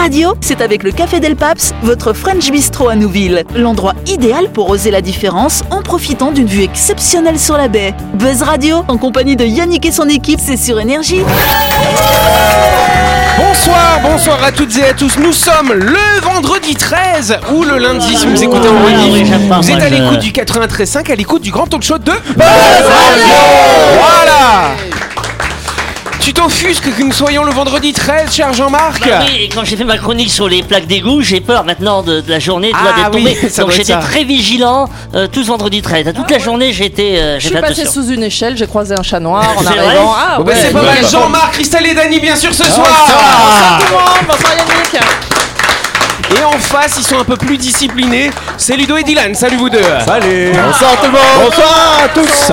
Radio, c'est avec le Café Del Paps, votre French Bistro à Nouville. L'endroit idéal pour oser la différence en profitant d'une vue exceptionnelle sur la baie. Buzz Radio, en compagnie de Yannick et son équipe, c'est sur Énergie. Bonsoir, bonsoir à toutes et à tous. Nous sommes le vendredi 13 ou le lundi si vous écoutez en Ah, oui, rediff. pas, Vous êtes à je- l'écoute du 93.5, à l'écoute du grand talk show de Voilà Tu t'offusques que nous soyons le vendredi 13, cher Jean-Marc Bah oui, et quand j'ai fait ma chronique sur les plaques d'égout, j'ai peur maintenant de, de la journée, de Ah d'être oui, Donc j'étais très vigilant euh, tout ce vendredi 13. Toute la journée, été, euh, Je j'ai suis passé attention. sous une échelle, j'ai croisé un chat noir en arrivant. Ah bah, ouais. c'est pas mal. Jean-Marc, Christelle et Dany bien sûr ce soir Bonsoir tout le monde, bonsoir Yannick. Et en face, ils sont un peu plus disciplinés. C'est Ludo et Dylan, salut vous deux Salut Bonsoir tout le monde Bonsoir à tous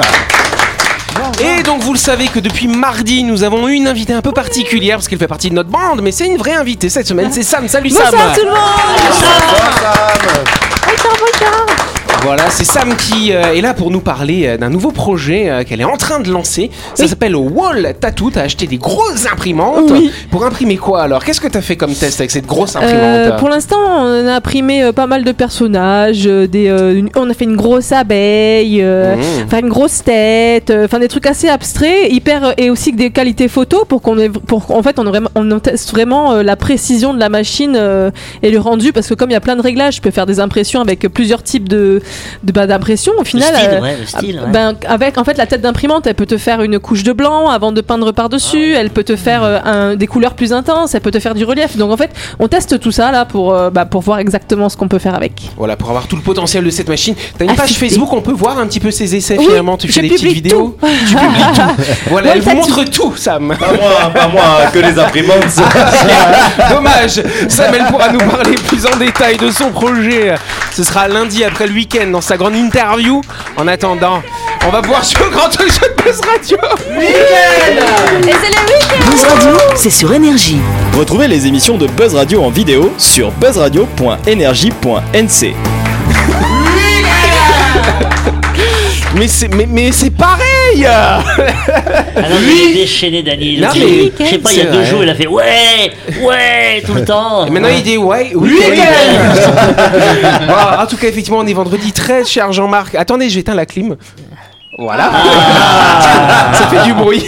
Et donc vous le savez que depuis mardi, nous avons une invitée un peu particulière parce qu'elle fait partie de notre bande, mais c'est une vraie invitée cette semaine, c'est Sam. Salut Sam Bonsoir tout le monde. Voilà, c'est Sam qui euh, est là pour nous parler euh, d'un nouveau projet euh, qu'elle est en train de lancer. Ça s'appelle Wall Tattoo. T'as acheté des grosses imprimantes. Oui. Pour imprimer quoi alors? Qu'est-ce que t'as fait comme test avec cette grosse imprimante? Euh, pour l'instant, on a imprimé euh, pas mal de personnages. euh, des, euh, une- on a fait une grosse abeille, euh, Mmh. enfin une grosse tête, euh, enfin des trucs assez abstraits, hyper euh, et aussi des qualités photo pour qu'on ait, pour qu'en fait on, aurait- on en teste vraiment euh, la précision de la machine euh, et le rendu parce que comme il y a plein de réglages, je peux faire des impressions avec plusieurs types de de- bah, d'impressions. Au Le final, style, euh, ouais, le style. ouais. Ben, avec en fait la tête d'imprimante, elle peut te faire une couche de blanc avant de peindre par-dessus, elle peut te faire euh, un- des couleurs plus intenses, elle peut te faire du relief. Donc en fait, on teste tout ça là pour, euh, bah, pour voir exactement ce qu'on peut faire avec. Voilà, pour avoir tout le potentiel de cette machine. T'as une Ah, page Facebook, on peut voir un petit peu ses essais Oui, finalement. Tu fais des petites vidéos. Tu publies tout. Voilà, elle vous montre tout, Sam. Pas moi, pas moi, que les imprimantes Dommage. Sam, elle pourra nous parler plus en détail de son projet. Ce sera lundi après le week-end dans sa grande interview. En attendant, on va pouvoir jouer au grand talk show de Buzz Radio. Et c'est le week Buzz Radio, c'est sur Énergie. Retrouvez les émissions de Buzz Radio en vidéo sur buzzradio.energie.nc. Mais c'est, mais, mais c'est pareil. Ah non, mais il est déchaîné, Dani. Non, mais- Je sais pas, il y a c'est deux vrai. jours, il a fait ouais, ouais, tout le temps. Et maintenant il dit ouais, oui. Bon, en tout cas, effectivement, on est vendredi 13, cher Jean-Marc. Attendez, j'éteins la clim. Voilà. ça fait du bruit.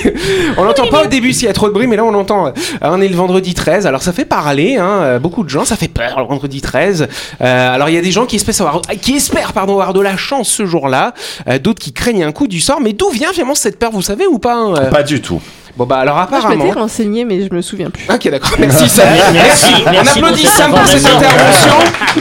On l'entend pas au début s'il y a trop de bruit, mais là on l'entend. Euh, On est le vendredi 13, alors ça fait parler, hein, euh, beaucoup de gens, ça fait peur le vendredi 13. Euh, alors il y a des gens qui espèrent avoir, qui espèrent pardon avoir de la chance ce jour-là, euh, d'autres qui craignent un coup du sort. Mais d'où vient finalement cette peur, vous savez ou pas hein, Pas du tout. Bon bah alors Moi, je apparemment. m'étais renseigné, mais je me souviens plus. Ok d'accord, merci Sam. Merci, On merci applaudit pour cette Sam pour cette intervention.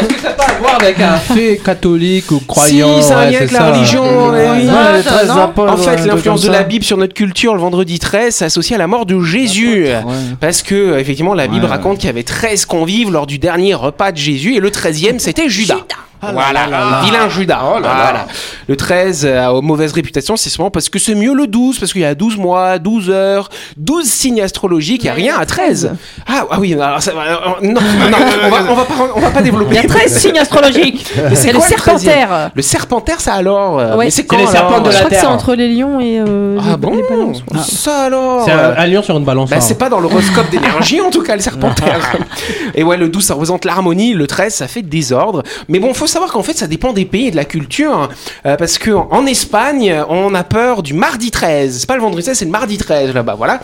Est-ce que ça n'a pas à voir avec un fait catholique ou croyant Si, c'est un ouais, lien avec la ça. religion. ouais. Ouais, En fait, l'influence de la ça. Bible sur notre culture le vendredi 13 s'associe à la mort de Jésus. Ouais. Parce que, effectivement, la Bible Ouais. raconte qu'il y avait 13 convives lors du dernier repas de Jésus et le 13e, c'était Judas. Voilà, le vilain Judas. Voilà. Le 13 a une mauvaise réputation, c'est souvent parce que c'est mieux le 12, parce qu'il y a 12 mois, 12 heures, 12 signes astrologiques, il n'y a rien à 13. Ah, ah oui, alors ça, euh, non, non, on va, on va pas, on va pas développer. Il y a 13 signes astrologiques. C'est le serpentaire. Le serpentaire, ça alors euh, Ouais. C'est quand les serpents de Je la crois que c'est entre les lions et euh, Ah les, bon les balances. ouais. Ça alors C'est euh, un, un lion sur une balance. bah, c'est pas dans l'horoscope d'énergie en tout cas le serpentaire. et ouais le 12 ça représente l'harmonie, le 13 ça fait désordre. Mais bon faut savoir qu'en fait ça dépend des pays et de la culture euh, parce que en Espagne on a peur du mardi 13. C'est pas le vendredi 13 c'est le mardi 13 là-bas voilà.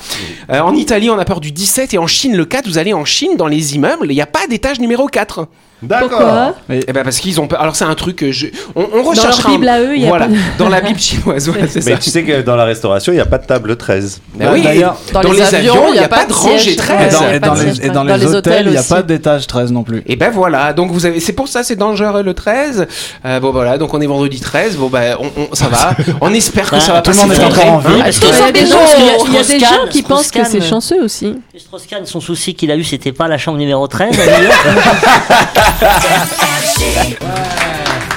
Euh, en Italie on a peur du 17 et en Chine le 4 vous allez en Chine dans les immeubles il n'y a pas d'étage numéro 4. Pourquoi Et ben parce qu'ils ont peur. Alors c'est un truc que je on, on Dans leur recherchera. Bible à eux, il y a voilà pas de- dans la Bible chinoise ouais, c'est Mais ça. tu sais que dans la restauration, il n'y a pas de table 13. Bah oui, D'ailleurs, dans, les, avions, il n'y a, pas de rangée siège. 13. Et dans, dans les, et dans dans hôtels, il n'y a pas d'étage 13 non plus. Et ben voilà, donc vous avez, c'est pour ça c'est dangereux le 13. Euh, bon voilà, donc on est vendredi 13. Bon ben on, on- ça va. On espère que ça va Tout le monde est encore en vie. Est-ce Il y que a des gens, qui pensent que c'est chanceux aussi. Strauss-Kahn, son souci qu'il a eu, c'était pas la chambre numéro 13.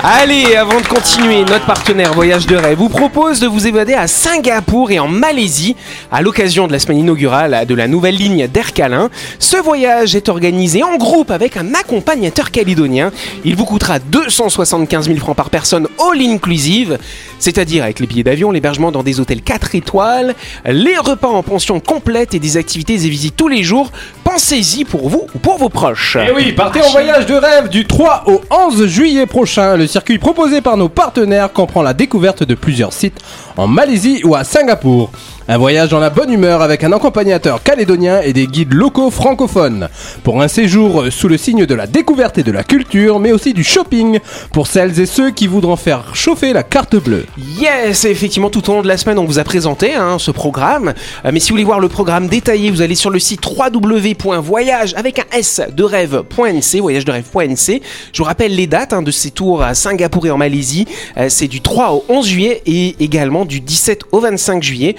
Allez, avant de continuer, notre partenaire Voyage de rêve vous propose de vous évader à Singapour et en Malaisie à l'occasion de la semaine inaugurale de la nouvelle ligne d'Air Calin. Ce voyage est organisé en groupe avec un accompagnateur calédonien. Il vous coûtera 275 000 francs par personne all inclusive. c'est-à-dire avec les billets d'avion, l'hébergement dans des hôtels 4 étoiles, les repas en pension complète et des activités et visites tous les jours. Pensez-y pour vous ou pour vos proches. Et Eh oui, partez en voyage de rêve du 3 au 11 juillet prochain. Le circuit proposé par nos partenaires comprend la découverte de plusieurs sites en Malaisie ou à Singapour. Un voyage dans la bonne humeur avec un accompagnateur calédonien et des guides locaux francophones. Pour un séjour sous le signe de la découverte et de la culture, mais aussi du shopping pour celles et ceux qui voudront faire chauffer la carte bleue. Yes, effectivement, tout au long de la semaine, on vous a présenté hein, ce programme. Euh, mais si vous voulez voir le programme détaillé, vous allez sur le site www.voyage avec un S de rêve.nc, voyage de rêve.nc. Je vous rappelle les dates hein, de ces tours à Singapour et en Malaisie. Euh, C'est du 3 au 11 juillet et également du 17 au 25 juillet.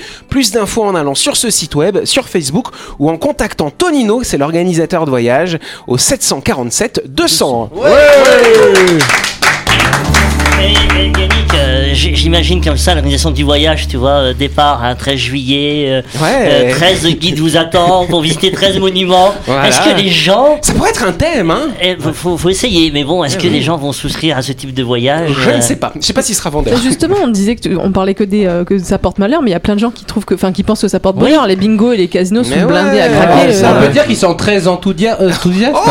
D'infos en allant sur ce site web, sur Facebook ou en contactant Tonino, c'est l'organisateur de voyage, au 747 200. Et, et Yannick, euh, j- j'imagine comme ça l'organisation du voyage, tu vois, euh, départ un 13 juillet, euh, Ouais. euh, 13 guides vous attendent pour visiter 13 monuments. Voilà. Est-ce que les gens... Ça pourrait être un thème, hein Eh, faut, faut- faut essayer, mais bon, est-ce que les gens vont souscrire à ce type de voyage Je euh, ne sais pas. Je sais pas s'il sera vendeur. Justement, on disait que tu- on parlait que des euh, que ça porte malheur, mais il y a plein de gens qui trouvent que, enfin, qui pensent que ça porte Oui. bonheur. Les bingos et les casinos Mais sont blindés à ouais. craquer. Ah, Ça euh, veut dire qu'ils sont très enthousia- enthousiastes. Oh,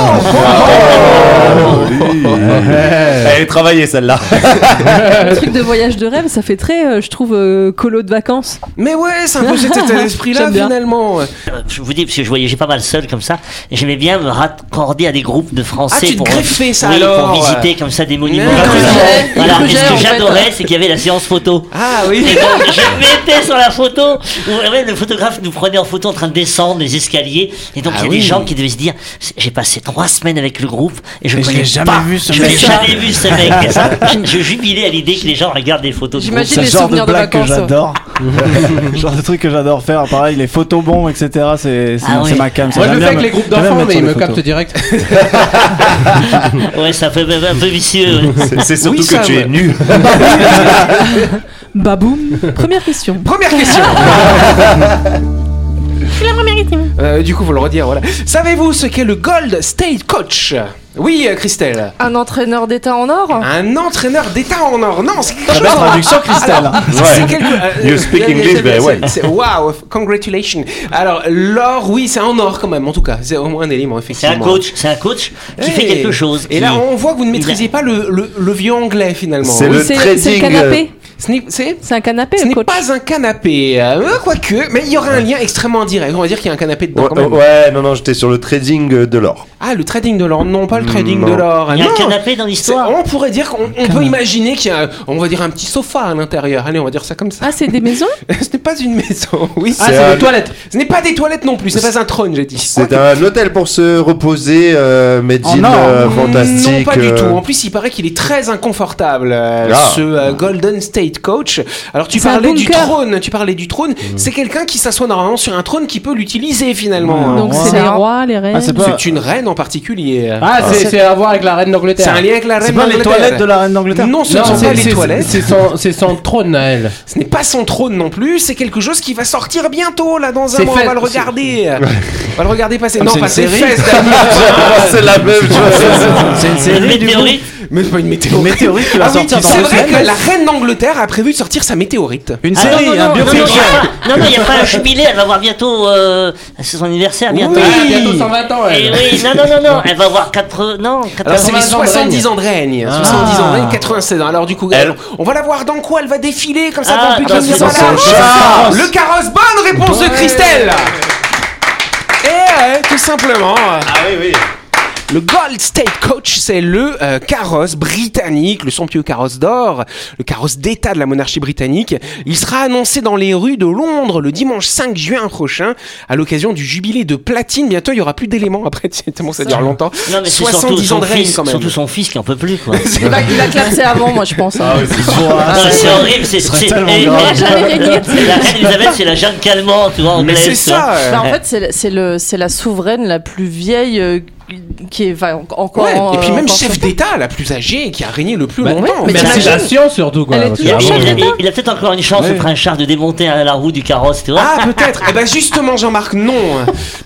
Elle est travaillée celle-là. le truc de voyage de rêve, ça fait très, euh, je trouve, euh, colo de vacances. Mais ouais, c'est un peu cet état d'esprit-là J'aime bien. finalement. Euh, Je vous dis, parce que je voyageais pas mal seul comme ça, et j'aimais bien me raccorder à des groupes de Français Ah, tu te pour, greffais ça oui, alors. pour visiter comme ça des monuments. Voilà. Et ce que fait. j'adorais, c'est qu'il y avait la séance photo. Ah oui. Et donc, je mettais sur la photo, où, ouais, le photographe nous prenait en photo en train de descendre les escaliers. Et donc, Ah il y a oui. des gens qui devaient se dire J'ai passé trois semaines avec le groupe et je connais l'ai jamais pas. vu, ce je l'ai mec. jamais vu ce mec. Et ça, je, je jubilais à l'idée que les gens regardent des photos de. J'imagine C'est les le genre de souvenirs de blague que j'adore. le genre de truc que j'adore faire. Pareil, les photos bons, etc. C'est c'est Ah c'est ma cam. Moi je J'aime le bien fais avec me- les groupes j'aime bien d'enfants, mettre mais sur ils les me captent direct. Ouais, ça fait un peu vicieux. ouais. C'est- C'est surtout Oui, ça, que tu es nu. Baboum. Première question. Première question. Euh, du coup, faut le redire, voilà. Savez-vous ce qu'est le Gold State Coach? Oui, euh, Christelle. Un entraîneur d'État en or? Un entraîneur d'État en or. Non, c'est quelque belle chose. traduction, Christelle. C'est quelque... euh, You speak euh, English very well. c'est- c'est- Wow, congratulations. Alors, l'or, oui, c'est en or quand même, en tout cas. C'est au moins un élément, C'est effectivement. un coach, c'est un coach qui Hey. fait quelque chose. Et qui- là, on voit que vous ne maîtrisez pas le, le, le vieux anglais, finalement. C'est Oui, le c'est trading. c'est le canapé. Ce n'est- C'est C'est un canapé, Ce n'est coach. pas un canapé, euh, quoique, mais il y aura un lien extrêmement indirect. On va dire qu'il y a un canapé dedans Ouais, quand même. ouais, non, non, j'étais sur le trading euh, de l'or. Ah, le trading de l'or, non, pas le trading Non. de l'or. Il y a non. un canapé dans C'est- l'histoire. On pourrait dire qu'on on peut imaginer qu'il y a, on va dire, un petit sofa à l'intérieur. Allez, on va dire ça comme ça. Ah, c'est des maisons Ce n'est pas une maison, oui. Ah, c'est- un- les toilettes. Ce n'est pas des toilettes non plus, c'est pas un trône, j'ai dit. C'est un hôtel pour se reposer, euh, in or. euh, Non, fantastique. pas du euh, tout. En plus, il paraît qu'il est très inconfortable, euh, Ah. ce euh, Golden State Coach. Alors, tu C'est parlais du trône. Tu parlais du trône. C'est quelqu'un qui s'assoit normalement sur un trône qui peut l'utiliser finalement. Donc c'est les rois, les reines. Ah, c'est pas, C'est une reine en particulier. Ah, c'est c'est à voir avec la reine C'est d'Angleterre. un lien avec la c'est reine pas les d'Angleterre. toilettes de la reine d'Angleterre Non, ce ne sont pas c'est les c'est- toilettes. c'est son, c'est son trône à elle. Ce n'est pas son trône non plus. C'est quelque chose qui va sortir bientôt là dans un C'est mois. On va le regarder. On va le regarder passer. Comme non, c'est pas ses fesses. C'est la même chose. C'est une C'est série du. Mais c'est pas une Une météorite. météorite qui va Ah oui, sortir dans c'est vrai semaines. que la reine d'Angleterre a prévu de sortir sa météorite. Une Ah, non, série, non, un non, non, non, biopic. il y a pas- non, non, il n'y a pas un jubilé, elle va avoir bientôt. euh, c'est son anniversaire bientôt. Oui. Ah, bientôt 120 ans, Et elle. oui, non, non, non, non, elle va avoir 4. Non, Alors c'est les 80 ans de 70 ans de règne. 70 ans de règne, 96 ans. Alors du coup, Elle- on va la voir dans quoi? Elle va défiler comme ça Ah, dans le public. Le carrosse. Bonne réponse de Christelle. Et ouais, tout simplement. Ah oui, oui. Le Gold State Coach, c'est le euh, carrosse britannique, le somptueux carrosse d'or, le carrosse d'État de la monarchie britannique. Il sera annoncé dans les rues de Londres le dimanche 5 juin prochain, à l'occasion du jubilé de platine. Bientôt, il y aura plus d'éléments après, tellement ça dure longtemps. Non, mais c'est 70 surtout ans son, de règne fils, quand même. surtout son fils qui en peut plus, quoi. Il a, il a clapsé avant, moi, je pense. hein. Ah, c'est horrible, c'est. serait c'est- jamais gagné. La reine Elisabeth, c'est la Jeanne Calment, tu vois, Mais anglaise. c'est ça. Bah, en fait, c'est c'est c'est la souveraine la plus vieille euh, qui est enfin, encore. Ouais, et puis euh, même chef d'État la plus âgée qui a régné le plus Bah, longtemps. mais Merci t'imagines- la science surtout quoi. Que Il, il- a peut-être encore une chance, Ouais. ce prince-char, de démonter à la roue du carrosse, tu vois. Ah peut-être. Eh ben justement Jean-Marc non,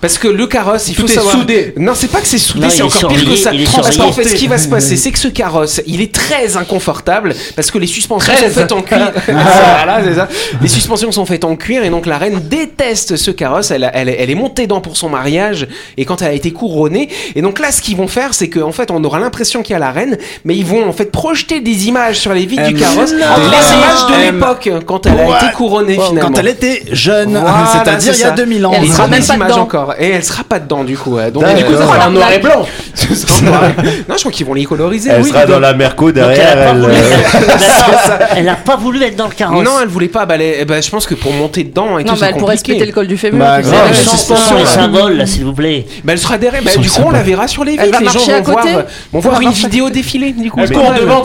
parce que le carrosse, il Tout faut est savoir. soudé. Non, c'est pas que c'est soudé, c'est encore pire que ça. Parce qu'en fait, ce qui va se passer, c'est que ce carrosse, il est très inconfortable parce que les suspensions 13. sont faites en cuir. voilà, c'est ça. Les suspensions sont faites en cuir et donc la reine déteste ce carrosse. Elle, a- elle, elle est montée dedans pour son mariage et quand elle a été couronnée. Et donc là, ce qu'ils vont faire, c'est qu'en fait, on aura l'impression qu'il y a la reine, mais ils vont en fait projeter des images sur les vitres du Euh, carrosse, les images de Euh, l'époque quand elle a été couronnée finalement. Quand elle était jeune, c'est-à-dire c'est il y a ça. 2000 ans. Elle Il sera même des pas images dedans. encore. Et elle sera pas dedans du coup. Donc, Du coup, ça euh, sera en noir et blanc. ce sera en noir et- non, je crois qu'ils vont les coloriser. Elle sera dans la Merco derrière. Elle, euh, elle a pas voulu être dans le carrosse. Non, elle voulait pas. Bah, elle- bah, je pense que pour monter dedans et Non, tout, mais c'est elle pourrait se péter le col du fémur. Bah, ouais. symboles, là, s'il vous plaît. Bah, elle sera derrière. Bah, du coup, le on la verra sur les Elle vitres. va Les gens marcher vont à côté voir, vont voir va une vidéo défilée. Du coup, Elle pas mal. devant,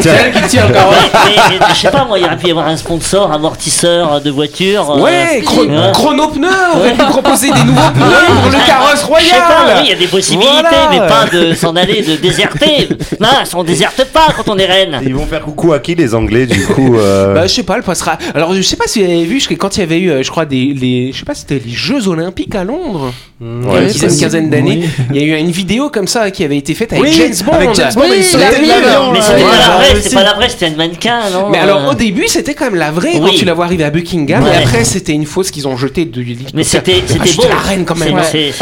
c'est elle qui tire le carrosse. Mais, mais- mais je sais pas, moi, il aurait pu y avoir un sponsor, amortisseur de voiture. euh, Ouais, chro- ouais. chrono pneus aurait pu proposer des nouveaux pneus pour le carrosse Je sais pas, royal. oui, il y a des possibilités, Voilà. mais pas de s'en aller, de déserter. Non, on déserte pas quand on est reine. Ils vont faire coucou à qui les Anglais du coup euh, Bah, je sais pas, elle passera. Alors, je sais pas si vous avez vu, je- quand il y avait eu, euh, je crois, des, les, je sais pas, si c'était les Jeux Olympiques à Londres. Ouais, il y a une quinzaine d'années. Il y a eu une vidéo comme ça qui avait été faite avec Oui, James Bond. avec James Bond, Oui, ils sont la tête mine. d'avion, Mais c'était pas la vraie, c'était pas la vraie, c'était un mannequin, non Mais alors Euh, au début c'était quand même la vraie quand tu la vois arriver à Buckingham Ouais. et après c'était une fausse qu'ils ont jetée de l'hélicoptère. Mais c'était Ah, c'était beau. la reine quand même. Ah, c'était-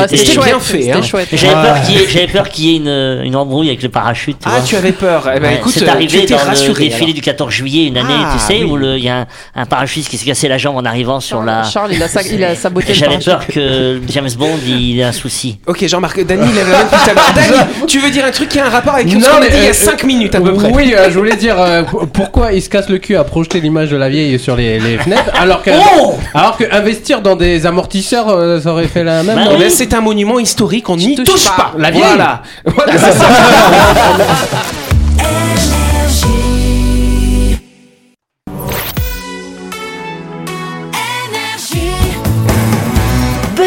bien fait, hein. J'avais peur qu'il y ait, j'avais peur qu'il y ait une, une embrouille avec le parachute. tu Ah tu avais peur. Eh ben Ouais, écoute, c'est euh, tu arrivé dans le rassuré. défilé du 14 juillet une année, Ah, tu sais, oui. où le- il y a un, un parachutiste qui s'est cassé la jambe en arrivant sur la. Charles, il a, a saboté le J'avais parachute. peur que James Bond il ait un souci. Ok Jean-Marc, Dany même à l'heure. Dany, tu veux dire un truc qui a un rapport avec ce qu'on a dit il y euh, a 5 minutes à peu près. Oui, euh, je voulais dire euh, pourquoi il se casse le cul à projeter l'image de la vieille sur les, fenêtres alors que Oh alors que investir dans des amortisseurs euh, ça aurait fait la même. Bah oui. ben, c'est un monument historique, on n'y touche touche pas. pas. La vieille. Voilà. Voilà, c'est ça.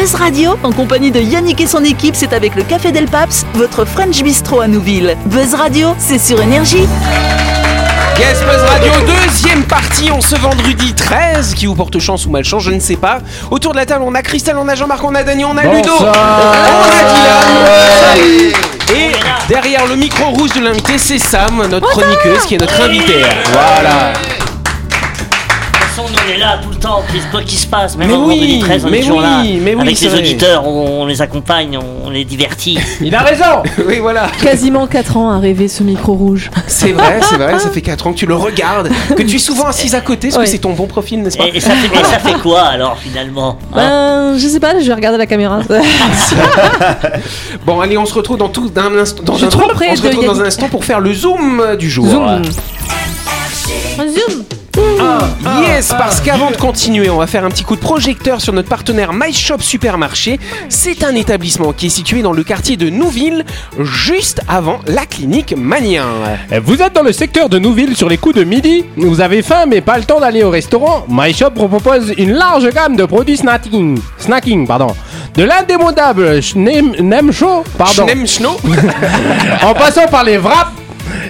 Buzz Radio, en compagnie de Yannick et son équipe, c'est avec le Café Del Paps, votre French Bistro à Nouville. Buzz Radio, c'est sur Énergie. Yes Buzz Radio, deuxième partie en ce vendredi 13, qui vous porte chance ou malchance, je ne sais pas. Autour de la table, on a Christelle, on a Jean-Marc, on a Dany, on a Ludo, on a Dylan. Et derrière le micro rouge de l'invité, c'est Sam, notre chroniqueuse, qui est notre invitée. Voilà. On est là tout le temps, qu'est-ce quoi qu'il se passe, même Mais en oui, vendredi 13, on mais est toujours oui, là. mais oui, Avec les vrai. auditeurs, on, on les accompagne, on les divertit. Il a raison. Oui, voilà. Quasiment 4 ans à rêver ce micro rouge. C'est vrai, c'est vrai, ça fait 4 ans que tu le regardes, que tu es souvent assise à côté, parce Ouais. que c'est ton bon profil, n'est-ce pas Et, et ça fait, et ça fait quoi alors finalement hein Ben, je sais pas, je vais regarder la caméra. Bon, allez, on se retrouve dans tout d'un instant. Dans Je suis un, trop près on se de retrouve dans Yannick. un instant pour faire le zoom du jour. Zoom. Zoom. Yes, parce qu'avant de continuer, on va faire un petit coup de projecteur sur notre partenaire My Shop Supermarché. C'est un établissement qui est situé dans le quartier de Nouville, juste avant la clinique Manien. Vous êtes dans le secteur de Nouville sur les coups de midi. Vous avez faim mais pas le temps d'aller au restaurant. My Shop propose une large gamme de produits snacking, snacking pardon. De l'indémodable Schneem- Nem Show, pardon. Schnem Schno. En passant par les wraps,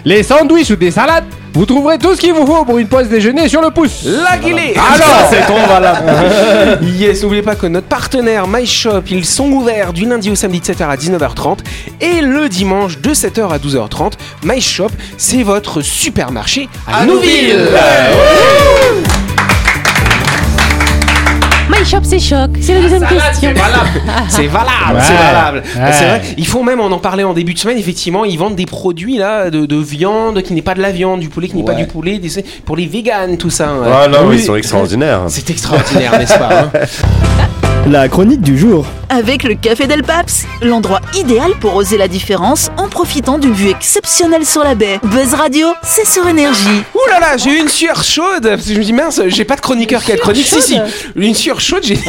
les sandwichs ou des salades, vous trouverez tout ce qu'il vous faut pour une pause déjeuner sur le pouce. La guilée. Alors, C'est trop valable. Yes, n'oubliez pas que notre partenaire My Shop, ils sont ouverts du lundi au samedi de 7h à 19h30 et le dimanche de 7h à 12h30. My Shop, c'est votre supermarché à, Nouville. Shop, c'est choc. C'est la deuxième question. C'est valable, Ouais. c'est valable. Ouais. C'est vrai. Ils font même, on en parlait en début de semaine, effectivement, ils vendent des produits là de, de viande qui n'est pas de la viande, du poulet qui n'est pas du poulet, des- pour les véganes, tout ça. hein. Ah non, Oui. ils sont extraordinaires. C'est extraordinaire, n'est-ce pas hein La chronique du jour. Avec le Café Del Paps, l'endroit idéal pour oser la différence en profitant d'une vue exceptionnelle sur la baie. Buzz Radio, c'est sur Énergie. Ouh là là, j'ai eu une sueur chaude parce que je me dis mince, j'ai pas de chroniqueur qui a de chronique. Si si, une sueur chaude, j'ai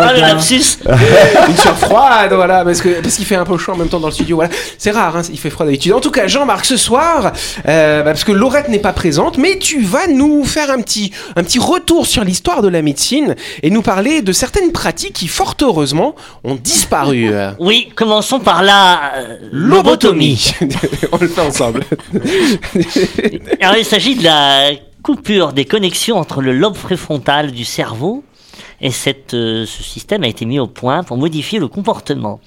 Ah le lapsus une sueur froide, voilà, parce que parce qu'il fait un peu chaud en même temps dans le studio. Voilà, c'est rare, hein, il fait froid d'habitude. En tout cas, Jean-Marc, ce soir, euh, bah, parce que Laurette n'est pas présente, mais tu vas nous faire un petit un petit retour sur l'histoire de la médecine et nous parler de certaines pratiques qui fort heureusement, ont disparu. Oui, commençons par la euh, lobotomie. On le fait ensemble. Alors, il s'agit de la coupure des connexions entre le lobe préfrontal du cerveau et cette, euh, ce système a été mis au point pour modifier le comportement.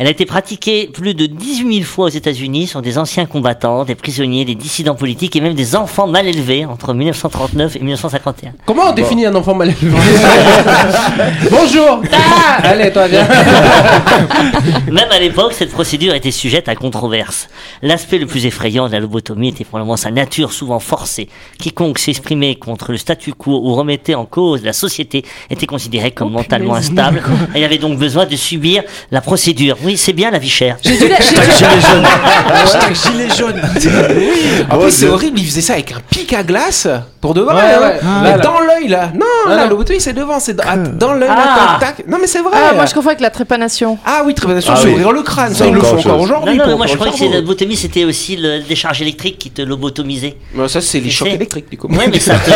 Elle a été pratiquée plus de 18 000 fois aux États-Unis sur des anciens combattants, des prisonniers, des dissidents politiques et même des enfants mal élevés entre 1939 et 1951. Comment on définit un enfant mal élevé Bonjour Ah Allez, toi, viens Même à l'époque, cette procédure était sujette à controverse. L'aspect le plus effrayant de la lobotomie était probablement sa nature souvent forcée. Quiconque s'exprimait contre le statu quo ou remettait en cause la société était considéré comme mentalement instable et avait donc besoin de subir la procédure. Oui, c'est bien la vie chère. J'ai dû la- j'ai dû- Hashtag gilet jaune. En plus, c'est horrible, il faisait ça avec un pic à glace pour de vrai. Ouais, ouais. Mais Là, là. dans l'œil là. Non, Ah, là, non. le bouton c'est devant, c'est dans, ah, dans l'œil Ah. tac, tac. Non, mais c'est vrai. Ah, moi je confonds avec la trépanation. Ah oui, Ah c'est oui. ouvrir le crâne. Ça, C'est ils le font encore aujourd'hui. Non, non, moi je croyais que la lobotomie, c'était aussi le décharge électrique qui te lobotomisait. Ouais, ça, c'est les chocs électriques, du coup. Ouais, mais ça te,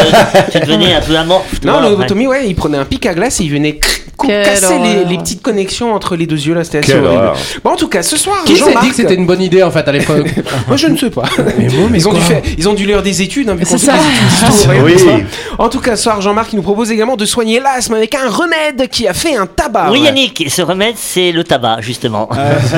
tu devenais un peu amorphe. Non, après. lobotomie, ouais, il prenait un pic à glace et il venait casser les, petites connexions entre les deux yeux là. C'était assez horrible. horreur. Bon, en tout cas, ce soir, Qui s'est dit que c'était une bonne idée en fait à l'époque Moi, je ne sais pas. ils, ont dû faire, ils ont dû lire des études, hein, C'est ça. d'histoire, Oui. En tout cas, ce soir, Jean-Marc il nous propose également de soigner l'asthme avec un remède qui a fait un tabac. Oui, Yannick, ce remède, c'est le tabac, justement.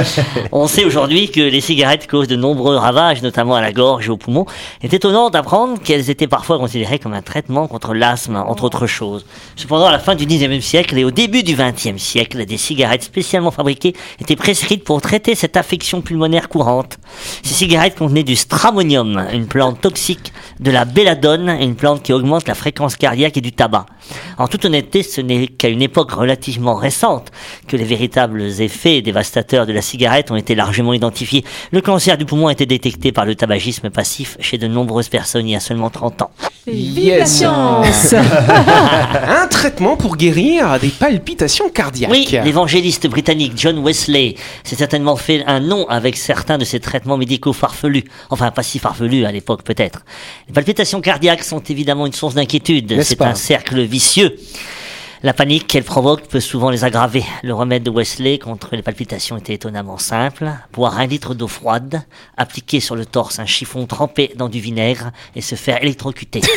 On sait aujourd'hui que les cigarettes causent de nombreux ravages, notamment à la gorge et aux poumons. Il est étonnant d'apprendre qu'elles étaient parfois considérées comme un traitement contre l'asthme, entre autres choses. Cependant, à la fin du 19e siècle et au début du 20e siècle, des cigarettes spécialement fabriquées étaient prescrites pour traiter cette affection pulmonaire courante. Ces cigarettes contenaient du stramonium, une plante toxique, de la belladone, une plante qui augmente la fréquence cardiaque et du tabac. En toute honnêteté, ce n'est qu'à une époque relativement récente que les véritables effets dévastateurs de la cigarette ont été largement identifiés. Le cancer du poumon a été détecté par le tabagisme passif chez de nombreuses personnes il y a seulement 30 ans. Vive la science Un traitement pour guérir des palpitations cardiaques. Oui, l'évangéliste britannique John Wesley s'est certainement fait un nom avec certains de ces traitements médicaux farfelus. Enfin, pas si farfelus à l'époque peut-être. Les palpitations cardiaques sont évidemment une source d'inquiétude. C'est un cercle vicieux. La panique qu'elle provoque peut souvent les aggraver. Le remède de Wesley contre les palpitations était étonnamment simple. Boire un litre d'eau froide, appliquer sur le torse un chiffon trempé dans du vinaigre et se faire électrocuter.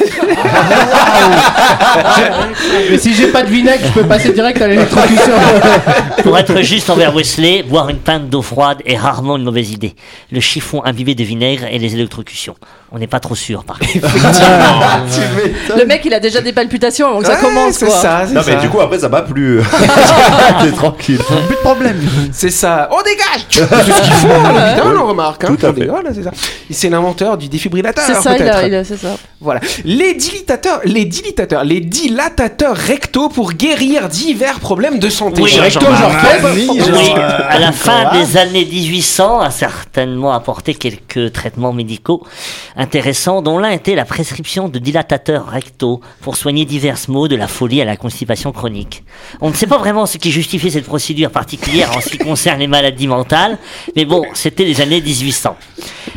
Mais si j'ai pas de vinaigre, je peux passer direct à l'électrocution. Pour être juste envers Wesley, boire une pinte d'eau froide est rarement une mauvaise idée. Le chiffon imbibé de vinaigre et les électrocutions. On n'est pas trop sûr, par contre. Le mec il a déjà des palpitations donc ça Ouais, commence c'est ça, c'est du coup, après, ça m'a plu. T'es tranquille. Plus de problème. C'est ça. On dégage C'est ce qu'il faut, évidemment, on remarque. Hein. Tout à On fait. dégage, là, c'est ça. C'est l'inventeur du défibrillateur, C'est ça, il peut-être. a, il a- c'est ça. Voilà. Les dilatateurs, les dilatateurs, les dilatateurs rectaux pour guérir divers problèmes de santé. Oui, recto, genre Oui, à la fin des années 1800, a certainement apporté quelques traitements médicaux intéressants, dont l'un était la prescription de dilatateurs rectaux pour soigner divers maux de la folie à la constipation chronique. On ne sait pas vraiment ce qui justifiait cette procédure particulière en ce qui concerne les maladies mentales, mais bon, c'était les années 1800.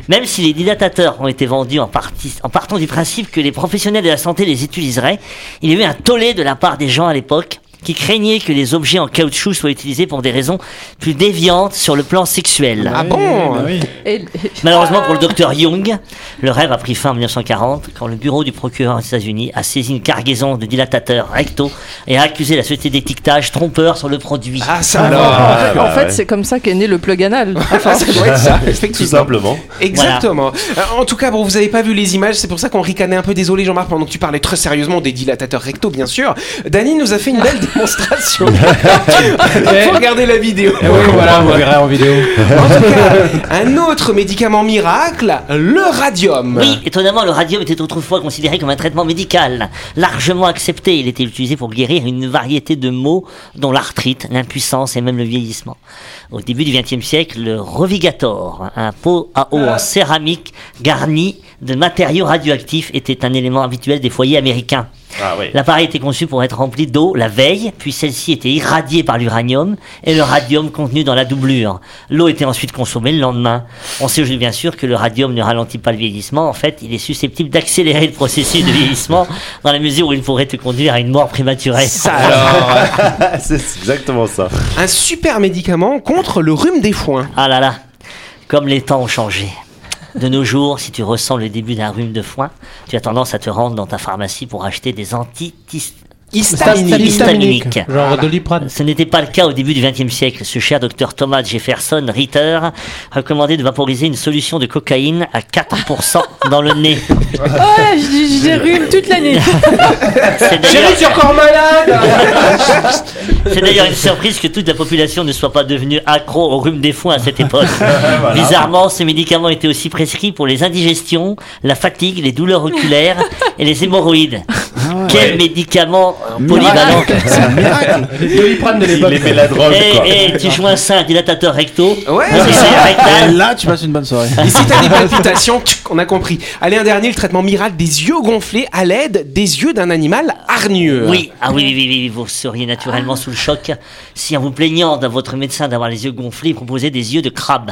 Même si les dilatateurs ont été vendus en partant du principe que les professionnels de la santé les utiliseraient, il y a eu un tollé de la part des gens à l'époque qui craignaient que les objets en caoutchouc soient utilisés pour des raisons plus déviantes sur le plan sexuel. Ah bon Bah oui. Malheureusement pour le docteur Young, le rêve a pris fin en 1940 quand le bureau du procureur aux États-Unis a saisi une cargaison de dilatateurs rectaux et a accusé la société d'étiquetage trompeur sur le produit. Ah, ça en alors. fait, bah en fait, ouais. c'est comme ça qu'est né le plug anal. Ah, ça doit être ça, Tout effectivement. simplement. Exactement. Euh, en tout cas, bon, vous avez pas vu les images, c'est pour ça qu'on ricanait un peu. Désolé, Jean-Marc, pendant que tu parlais très sérieusement des dilatateurs rectaux, bien sûr. Dany nous a fait une belle démonstration. Faut regarder la vidéo. Eh oui, voilà, vous verrez en vidéo. En tout cas, un autre médicament miracle, le radium. Oui, étonnamment, le radium était autrefois considéré comme un traitement médical, largement accepté. Il était utilisé pour guérir une variété de maux, dont l'arthrite, l'impuissance et même le vieillissement. Au début du XXe siècle, le Revigator, un pot à eau en céramique garni de matériaux radioactifs était un élément habituel des foyers américains. Ah oui. L'appareil était conçu pour être rempli d'eau la veille, puis celle-ci était irradiée par l'uranium et le radium contenu dans la doublure. L'eau était ensuite consommée le lendemain. On sait aujourd'hui bien sûr que le radium ne ralentit pas le vieillissement. En fait, il est susceptible d'accélérer le processus de vieillissement dans la mesure où il pourrait te conduire à une mort prématurée. Ça alors, c'est exactement ça. un super médicament contre le rhume des foins. Ah là là, comme les temps ont changé. De nos jours, si tu ressens le début d'un rhume de foin, tu as tendance à te rendre dans ta pharmacie pour acheter des antihistaminiques. Histaminique. Genre Doliprane. Ce n'était pas le cas au début du XXe siècle. Ce cher docteur Thomas Jefferson Ritter recommandait de vaporiser une solution de cocaïne à 4% dans le nez. Ouais, j'ai j'ai rhume toute l'année. C'est d'ailleurs- tu es encore malade C'est d'ailleurs une surprise que toute la population ne soit pas devenue accro au rhume des foins à cette époque. Bizarrement, ce médicament était aussi prescrit pour les indigestions, la fatigue, les douleurs oculaires et les hémorroïdes. Quel médicament polyvalent Doliprane de l'époque. Il aimait la drogue, quoi. Et, et tu joins ça à un dilatateur recto, Ouais, un c'est rectal. Là, tu passes une bonne soirée. Et si t'as des palpitations, on a compris. Allez, un dernier, le traitement miracle des yeux gonflés à l'aide des yeux d'un animal hargneux. Oui, ah oui, oui, oui, oui, vous seriez naturellement sous le choc si en vous plaignant de votre médecin d'avoir les yeux gonflés, il proposait des yeux de crabe.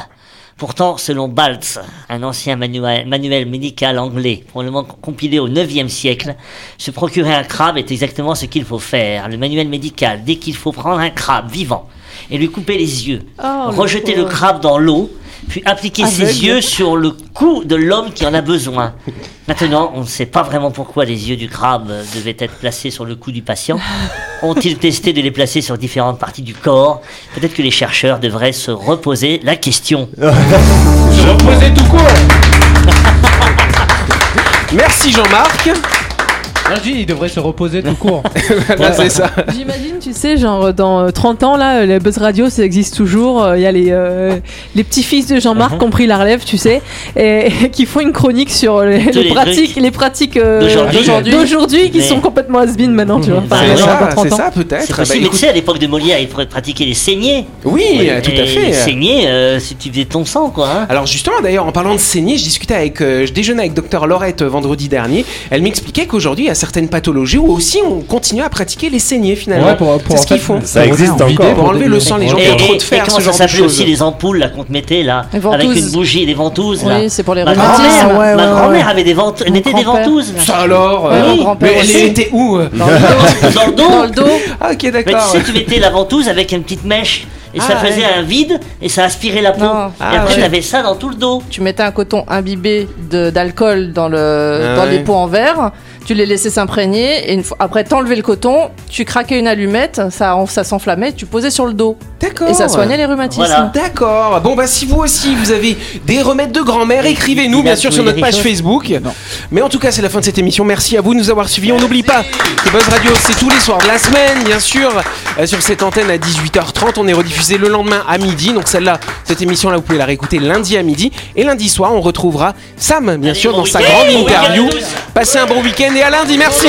Pourtant, selon Baltz, un ancien manuel, manuel médical anglais, probablement compilé au 9e siècle, se procurer un crabe est exactement ce qu'il faut faire. Le manuel médical, dès qu'il faut prendre un crabe vivant et lui couper les yeux, Oh, rejeter le crabe dans l'eau, puis appliquer ses yeux sur le cou de l'homme qui en a besoin. Maintenant, on ne sait pas vraiment pourquoi les yeux du crabe devaient être placés sur le cou du patient. Ont-ils testé de les placer sur différentes parties du corps? Peut-être que les chercheurs devraient se reposer la question. Je reposais tout court. Merci Jean-Marc. Non, je dis, il devrait se reposer tout court. Voilà, c'est ça. J'imagine, tu sais, genre dans euh, 30 ans, là, les Buzz Radio, ça existe toujours. euh, Il y a les, euh, les petits-fils de Jean-Marc Mhm. qui ont pris la relève, tu sais, et, et qui font une chronique sur les, les les pratiques, les pratiques euh, d'aujourd'hui. qui Mais- sont complètement has-been maintenant, tu vois. Bah, Enfin, ça, 30 c'est ans. ça peut-être. C'est Bah, écoute- tu sais, à l'époque de Molière, il pratiquer les saignées. Oui, tout à fait. Saigner, euh, si tu faisais ton sang, quoi. hein. Alors justement, d'ailleurs, en parlant de saigner, je discutais avec, euh, je déjeunais avec docteur Laurette euh, vendredi dernier. Elle m'expliquait qu'aujourd'hui, il y a certaines pathologies où aussi on continue à pratiquer les saignées finalement. Ouais, pour- pour c'est ce qu'ils font. Ça existe encore. Pour enlever le sang, les gens qui ont trop de fer, et comment ce ça genre de s'appelait choses. aussi les ampoules là qu'on te mettait là avec une bougie, des ventouses là. Oui, c'est pour les Ma rhumatismes. grand-mère, ma grand-mère avait des ventouses, mettait des ventouses. Ça alors euh, Mais elle était où euh Dans le dos. Dans le dos. Ah ok Mais d'accord. tu sais, tu mettais la ventouse avec une petite mèche et ça Ah, faisait ouais. un vide et ça aspirait la peau. Non. et Ah, après, ouais. t'avais ça dans tout le dos. Tu mettais un coton imbibé d'alcool dans, le, Ah dans ouais. les pots en verre, tu les laissais s'imprégner, et une fois, après t'enlevais le coton, tu craquais une allumette, ça, ça s'enflammait, tu posais sur le dos. D'accord. Et ça soignait les rhumatismes. Voilà. D'accord. Bon bah si vous aussi vous avez des remèdes de grand-mère, écrivez-nous bien sûr sur notre page Facebook. Mais en tout cas c'est la fin de cette émission. Merci à vous de nous avoir suivis. On n'oublie pas que Buzz Radio c'est tous les soirs de la semaine bien sûr euh, sur cette antenne à 18h30. On est rediffusé le lendemain à midi. Donc celle-là, cette émission là vous pouvez la réécouter lundi à midi. Et lundi soir on retrouvera Sam bien sûr bon dans sa grande interview. Passez un bon week-end et à lundi. Merci.